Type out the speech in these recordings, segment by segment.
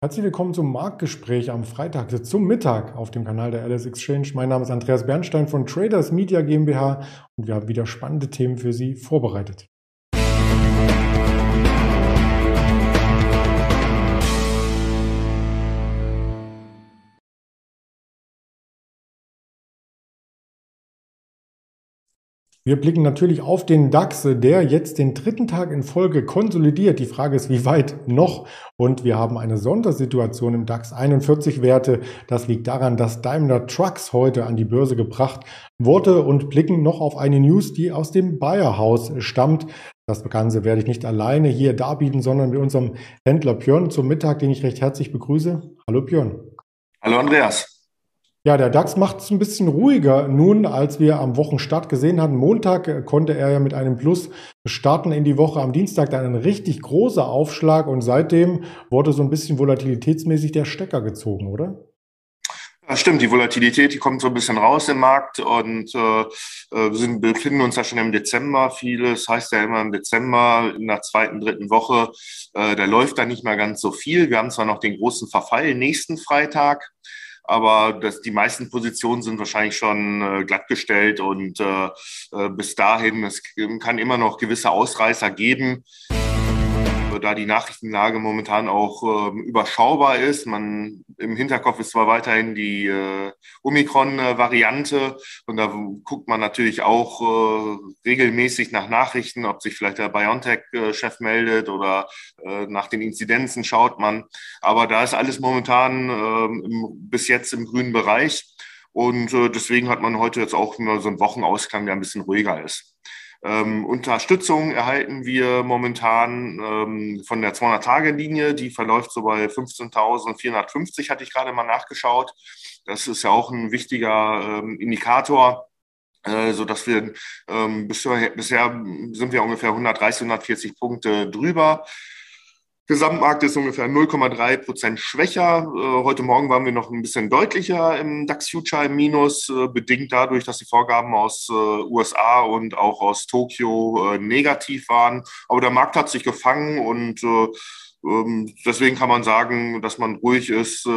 Herzlich willkommen zum Marktgespräch am Freitag zum Mittag auf dem Kanal der LS Exchange. Mein Name ist Andreas Bernstein von Traders Media GmbH und wir haben wieder spannende Themen für Sie vorbereitet. Wir blicken natürlich auf den DAX, der jetzt den dritten Tag in Folge konsolidiert. Die Frage ist, wie weit noch? Und wir haben eine Sondersituation im DAX 41 Werte. Das liegt daran, dass Daimler Trucks heute an die Börse gebracht wurde und blicken noch auf eine News, die aus dem Bayer-Haus stammt. Das Ganze werde ich nicht alleine hier darbieten, sondern mit unserem Händler Björn zum Mittag, den ich recht herzlich begrüße. Hallo Björn. Hallo Andreas. Ja, der DAX macht es ein bisschen ruhiger nun, als wir am Wochenstart gesehen hatten. Montag äh, konnte er ja mit einem Plus starten in die Woche. Am Dienstag dann ein richtig großer Aufschlag und seitdem wurde so ein bisschen volatilitätsmäßig der Stecker gezogen, oder? Ja, stimmt, die Volatilität, die kommt so ein bisschen raus im Markt und äh, äh wir sind, befinden uns ja schon im Dezember. Vieles heißt ja immer im Dezember, in der zweiten, dritten Woche, äh, da läuft da nicht mehr ganz so viel. Wir haben zwar noch den großen Verfall nächsten Freitag, aber das, die meisten Positionen sind wahrscheinlich schon äh, glattgestellt und äh, äh bis dahin, es kann immer noch gewisse Ausreißer geben da die Nachrichtenlage momentan auch äh, überschaubar ist. Man im Hinterkopf ist zwar weiterhin die äh, Omikron-Variante und da guckt man natürlich auch äh, regelmäßig nach Nachrichten, ob sich vielleicht der BioNTech-Chef meldet oder äh, nach den Inzidenzen schaut man. Aber da ist alles momentan ähm, im, bis jetzt im grünen Bereich. Und äh, deswegen hat man heute jetzt auch nur so einen Wochenausklang, der ein bisschen ruhiger ist. Ähm, Unterstützung erhalten wir momentan ähm, von der 200-Tage-Linie, die verläuft so bei 15.450, hatte ich gerade mal nachgeschaut. Das ist ja auch ein wichtiger ähm, Indikator, äh, so dass wir ähm, bisher, bisher sind wir ungefähr 130, 140 Punkte drüber. Gesamtmarkt ist ungefähr 0,3 Prozent schwächer. Äh, heute Morgen waren wir noch ein bisschen deutlicher im DAX Future im Minus, äh, bedingt dadurch, dass die Vorgaben aus äh, USA und auch aus Tokio negativ waren. Aber der Markt hat sich gefangen und ähm, deswegen kann man sagen, dass man ruhig ist,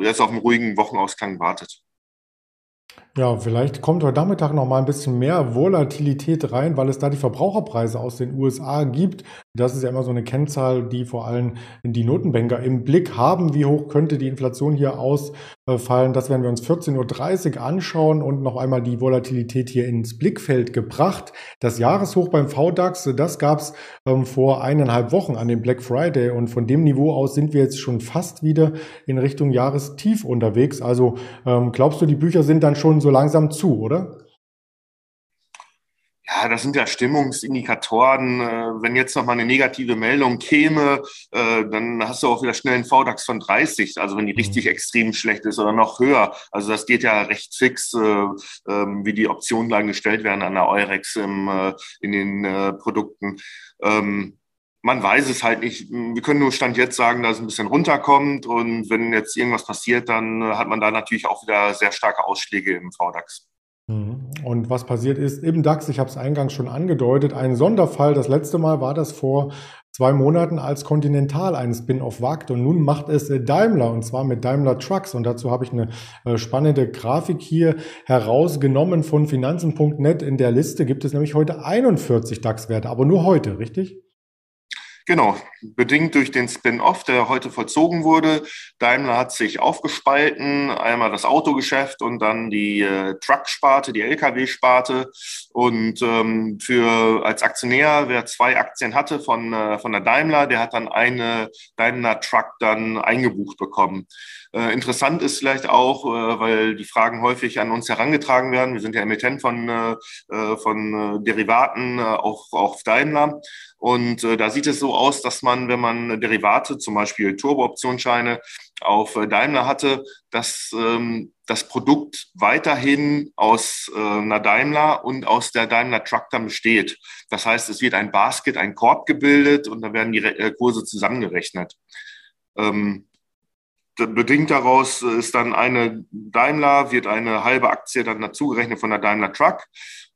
jetzt auf einen ruhigen Wochenausklang wartet. Ja, vielleicht kommt heute Nachmittag noch mal ein bisschen mehr Volatilität rein, weil es da die Verbraucherpreise aus den USA gibt. Das ist ja immer so eine Kennzahl, die vor allem die Notenbanker im Blick haben. Wie hoch könnte die Inflation hier ausfallen? Das werden wir uns 14.30 Uhr anschauen und noch einmal die Volatilität hier ins Blickfeld gebracht. Das Jahreshoch beim VDAX, das gab es ähm, vor eineinhalb Wochen an dem Black Friday und von dem Niveau aus sind wir jetzt schon fast wieder in Richtung Jahrestief unterwegs. Also ähm, glaubst du, die Bücher sind dann schon so langsam zu, oder? Ja, das sind ja Stimmungsindikatoren. Äh, wenn jetzt noch mal eine negative Meldung käme, äh, dann hast du auch wieder schnell einen VDAX von 30. Also wenn die mhm. richtig extrem schlecht ist oder noch höher. Also das geht ja recht fix, äh, ähm, wie die Optionen dann gestellt werden an der Eurex in den Produkten. Ähm, man weiß es halt nicht. Wir können nur Stand jetzt sagen, dass es ein bisschen runterkommt. Und wenn jetzt irgendwas passiert, dann hat man da natürlich auch wieder sehr starke Ausschläge im VDAX. Und was passiert ist im DAX, ich habe es eingangs schon angedeutet, ein Sonderfall. Das letzte Mal war das vor zwei Monaten, als Continental einen Spin-off wagt. Und nun macht es Daimler und zwar mit Daimler Trucks. Und dazu habe ich eine äh, spannende Grafik hier herausgenommen von Finanzen.net. In der Liste gibt es nämlich heute 41 DAX-Werte, aber nur heute, richtig? Genau, bedingt durch den Spin-off, der heute vollzogen wurde. Daimler hat sich aufgespalten, einmal das Autogeschäft und dann die äh, Truck-Sparte, die Lkw-Sparte. Und ähm, für als Aktionär, wer zwei Aktien hatte von, äh, von der Daimler, der hat dann eine Daimler Truck dann eingebucht bekommen. Äh, interessant ist vielleicht auch, äh, weil die Fragen häufig an uns herangetragen werden. Wir sind ja Emittent von, äh, äh von Derivaten auch auf Daimler. Und da sieht es so aus, dass man, wenn man Derivate, zum Beispiel Turbo-Optionsscheine auf äh, Daimler hatte, dass ähm, das Produkt weiterhin aus äh, einer Daimler und aus der Daimler dann besteht. Das heißt, es wird ein Basket, ein Korb gebildet und dann werden die Re äh, Kurse zusammengerechnet. Ähm, bedingt daraus ist dann eine Daimler, wird eine halbe Aktie dann dazugerechnet von der Daimler Truck.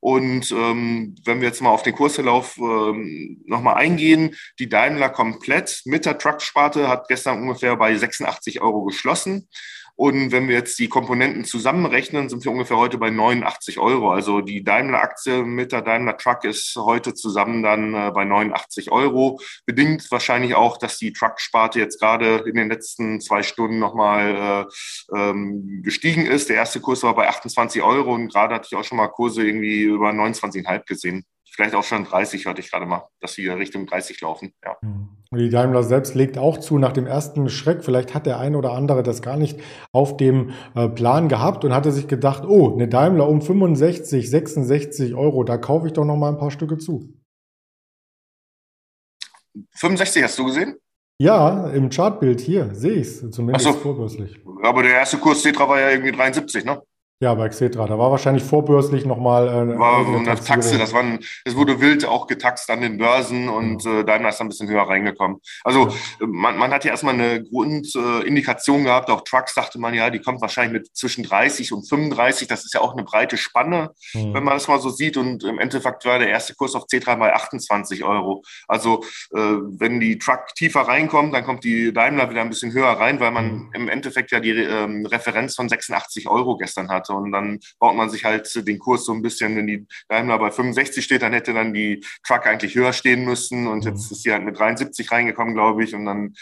Und ähm, wenn wir jetzt mal auf den Kursverlauf ähm, nochmal eingehen, die Daimler komplett mit der Truck-Sparte hat gestern ungefähr bei 86 Euro geschlossen. Und wenn wir jetzt die Komponenten zusammenrechnen, sind wir ungefähr heute bei 89 Euro. Also die Daimler-Aktie mit der Daimler Truck ist heute zusammen dann äh, bei 89 Euro. Bedingt wahrscheinlich auch, dass die Truck-Sparte jetzt gerade in den letzten zwei Stunden nochmal äh, ähm, gestiegen ist. Der erste Kurs war bei 28 Euro und gerade hatte ich auch schon mal Kurse irgendwie über 29,5 gesehen vielleicht auch schon 30, hörte ich gerade mal, dass sie Richtung 30 laufen. Ja. Und hm. die Daimler selbst legt auch zu nach dem ersten Schreck. Vielleicht hat der ein oder andere das gar nicht auf dem äh, Plan gehabt und hatte sich gedacht, oh, eine Daimler um 65, 66 Euro, da kaufe ich doch noch mal ein paar Stücke zu. 65 hast du gesehen? Ja, im Chartbild hier sehe ich es, zumindest so. vorbörslich. Aber der erste Kurs Tetra war ja irgendwie 73, ne? Ja, bei Xetra. Da war wahrscheinlich vorbörslich nochmal. Äh, war eine Taxe. Das, war das wurde wild auch getaxt an den Börsen und äh, Daimler ist da ein bisschen höher reingekommen. Also man, man hat ja erstmal eine Grundindikation äh, gehabt. Auch Trucks dachte man ja, die kommt wahrscheinlich mit zwischen 30 und 35. Das ist ja auch eine breite Spanne, mhm. wenn man das mal so sieht. Und im Endeffekt war der erste Kurs auf Cetra bei 28 Euro. Also äh, wenn die Truck tiefer reinkommt, dann kommt die Daimler wieder ein bisschen höher rein, weil man mhm. im Endeffekt ja die ähm, Referenz von 86 Euro gestern hat hatte. Und dann baut man sich halt den Kurs so ein bisschen, wenn die Daimler bei 65 steht, dann hätte dann die Truck eigentlich höher stehen müssen. Und jetzt mhm. ist sie halt mit 73 reingekommen, glaube ich. Und dann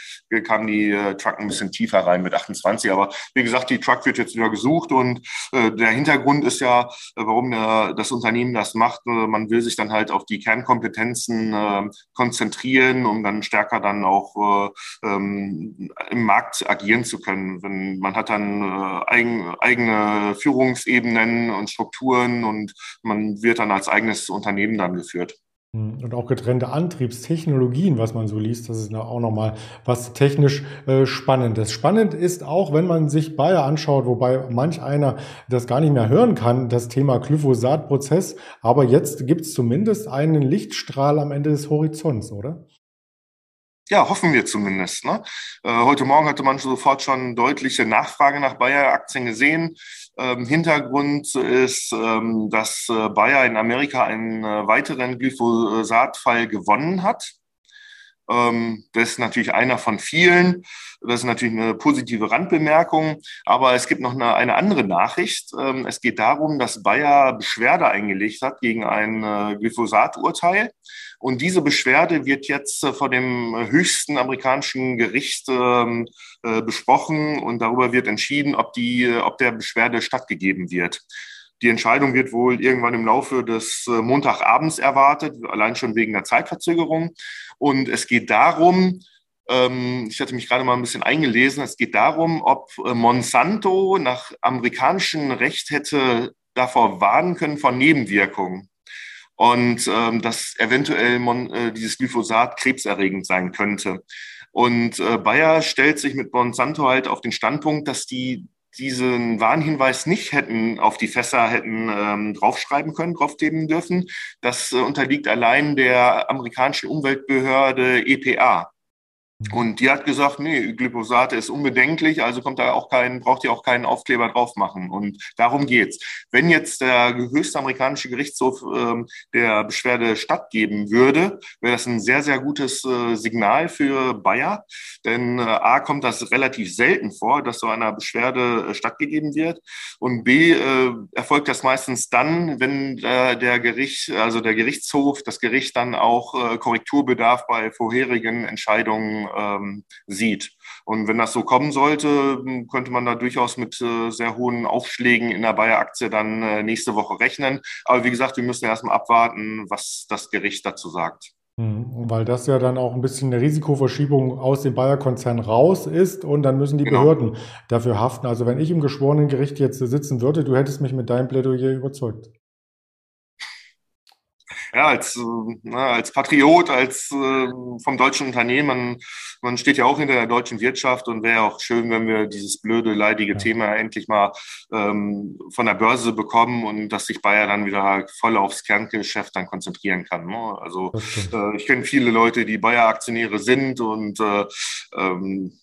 kam die äh, Truck ein bisschen tiefer rein mit 28. Aber wie gesagt, die Truck wird jetzt wieder gesucht. Und äh, der Hintergrund ist ja, äh, warum der, das Unternehmen das macht. Äh, man will sich dann halt auf die Kernkompetenzen äh, konzentrieren, um dann stärker dann auch äh, ähm, im Markt agieren zu können. Wenn man hat dann äh, eigen, eigene Führung Führungsebenen und Strukturen und man wird dann als eigenes Unternehmen dann geführt. Hm, und auch getrennte Antriebstechnologien, was man so liest, das ist auch nochmal was technisch äh, Spannendes. Spannend ist auch, wenn man sich Bayer anschaut, wobei manch einer das gar nicht mehr hören kann, das Thema Glyphosat-Prozess. Aber jetzt gibt es zumindest einen Lichtstrahl am Ende des Horizonts, oder? Ja, hoffen wir zumindest. Ne? Äh, heute Morgen hatte man sofort schon deutliche Nachfrage nach Bayer-Aktien gesehen. Ähm, Hintergrund ist, ähm, dass äh, Bayer in Amerika einen äh, weiteren Glyphosat-Fall gewonnen hat. Ähm, das ist natürlich einer von vielen. Das ist natürlich eine positive Randbemerkung. Aber es gibt noch eine, eine andere Nachricht. Ähm, es geht darum, dass Bayer Beschwerde eingelegt hat gegen ein äh, Glyphosat-Urteil. Und diese Beschwerde wird jetzt äh, vor dem höchsten amerikanischen Gericht ähm, äh, besprochen und darüber wird entschieden, ob, die, ob der Beschwerde stattgegeben wird. Die Entscheidung wird wohl irgendwann im Laufe des Montagabends erwartet, allein schon wegen der Zeitverzögerung. Und es geht darum, ähm, ich hatte mich gerade mal ein bisschen eingelesen, es geht darum, ob äh, Monsanto nach amerikanischem Recht hätte davor warnen können vor Nebenwirkungen und ähm, dass eventuell Mon äh, dieses Glyphosat krebserregend sein könnte. Und äh, Bayer stellt sich mit Monsanto halt auf den Standpunkt, dass die diesen Warnhinweis nicht hätten auf die Fässer hätten ähm, draufschreiben können, draufkleben dürfen. Das äh, unterliegt allein der amerikanischen Umweltbehörde EPA. Und die hat gesagt, nee, Glyphosate ist unbedenklich, also kommt da auch kein, braucht ihr auch keinen Aufkleber drauf machen. Und darum geht's. Wenn jetzt der höchste amerikanische Gerichtshof ähm, der Beschwerde stattgeben würde, wäre das ein sehr, sehr gutes äh, Signal für Bayer. Denn äh, A kommt das relativ selten vor, dass so einer Beschwerde äh, stattgegeben wird. Und B äh, erfolgt das meistens dann, wenn äh, der Gericht, also der Gerichtshof, das Gericht dann auch äh, Korrekturbedarf bei vorherigen Entscheidungen ähm, sieht. Und wenn das so kommen sollte, könnte man da durchaus mit äh, sehr hohen Aufschlägen in der Bayer-Aktie dann äh, nächste Woche rechnen. Aber wie gesagt, wir müssen erstmal abwarten, was das Gericht dazu sagt. Mhm, weil das ja dann auch ein bisschen eine Risikoverschiebung aus dem Bayer-Konzern raus ist und dann müssen die genau. Behörden dafür haften. Also wenn ich im geschworenen Gericht jetzt sitzen würde, du hättest mich mit deinem Plädoyer überzeugt ja, als, äh, als Patriot, als äh, vom deutschen Unternehmen, man, steht ja auch hinter der deutschen Wirtschaft und wäre auch schön, wenn wir dieses blöde, leidige ja. Thema endlich mal ähm, von der Börse bekommen und dass sich Bayer dann wieder voll aufs Kerngeschäft dann konzentrieren kann. Ne? Also äh, ich kenne viele Leute, die Bayer-Aktionäre sind und äh, ähm,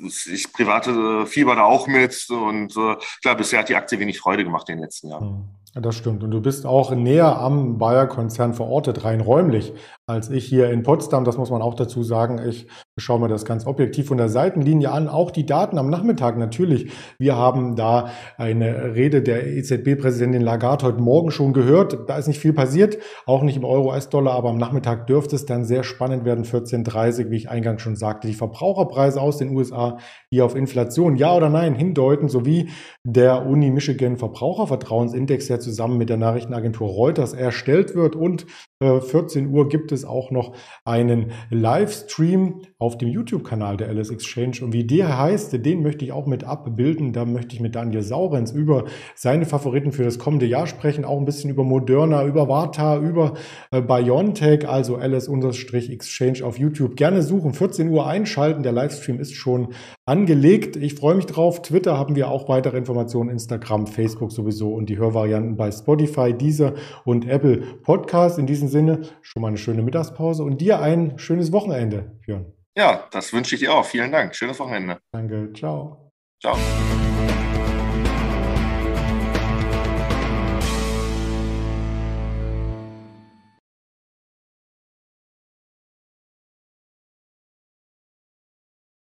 ich private Fieber da auch mit und äh, klar, bisher hat die Aktie wenig Freude gemacht in den letzten Jahren. Hm. Das stimmt. Und du bist auch näher am Bayer-Konzern verortet, rein räumlich, als ich hier in Potsdam. Das muss man auch dazu sagen. Ich schaue mir das ganz objektiv von der Seitenlinie an. Auch die Daten am Nachmittag natürlich. Wir haben da eine Rede der EZB-Präsidentin Lagarde heute Morgen schon gehört. Da ist nicht viel passiert, auch nicht im Euro-US-Dollar, aber am Nachmittag dürfte es dann sehr spannend werden. 14.30, wie ich eingangs schon sagte. Die Verbraucherpreise aus den USA, die auf Inflation ja oder nein hindeuten, sowie der Uni Michigan Verbrauchervertrauensindex, der zusammen mit der Nachrichtenagentur Reuters erstellt wird. Und 14 äh, Uhr gibt es auch noch einen Livestream auf dem YouTube-Kanal der LS Exchange. Und wie der heißt, den möchte ich auch mit abbilden. Da möchte ich mit Daniel Saurenz über seine Favoriten für das kommende Jahr sprechen. Auch ein bisschen über Moderna, über Varta, über äh, BioNTech, also LS-Exchange auf YouTube. Gerne suchen, 14 Uhr einschalten. Der Livestream ist schon angelegt. Ich freue mich drauf. Twitter haben wir auch weitere Informationen, Instagram, Facebook sowieso und die Hörvarianten bei Spotify, Deezer und Apple Podcast. In diesem Sinne schon mal eine schöne Mittagspause und dir ein schönes Wochenende, Björn. Ja, das wünsche ich dir auch. Vielen Dank. Schönes Wochenende. Danke. Ciao. Ciao.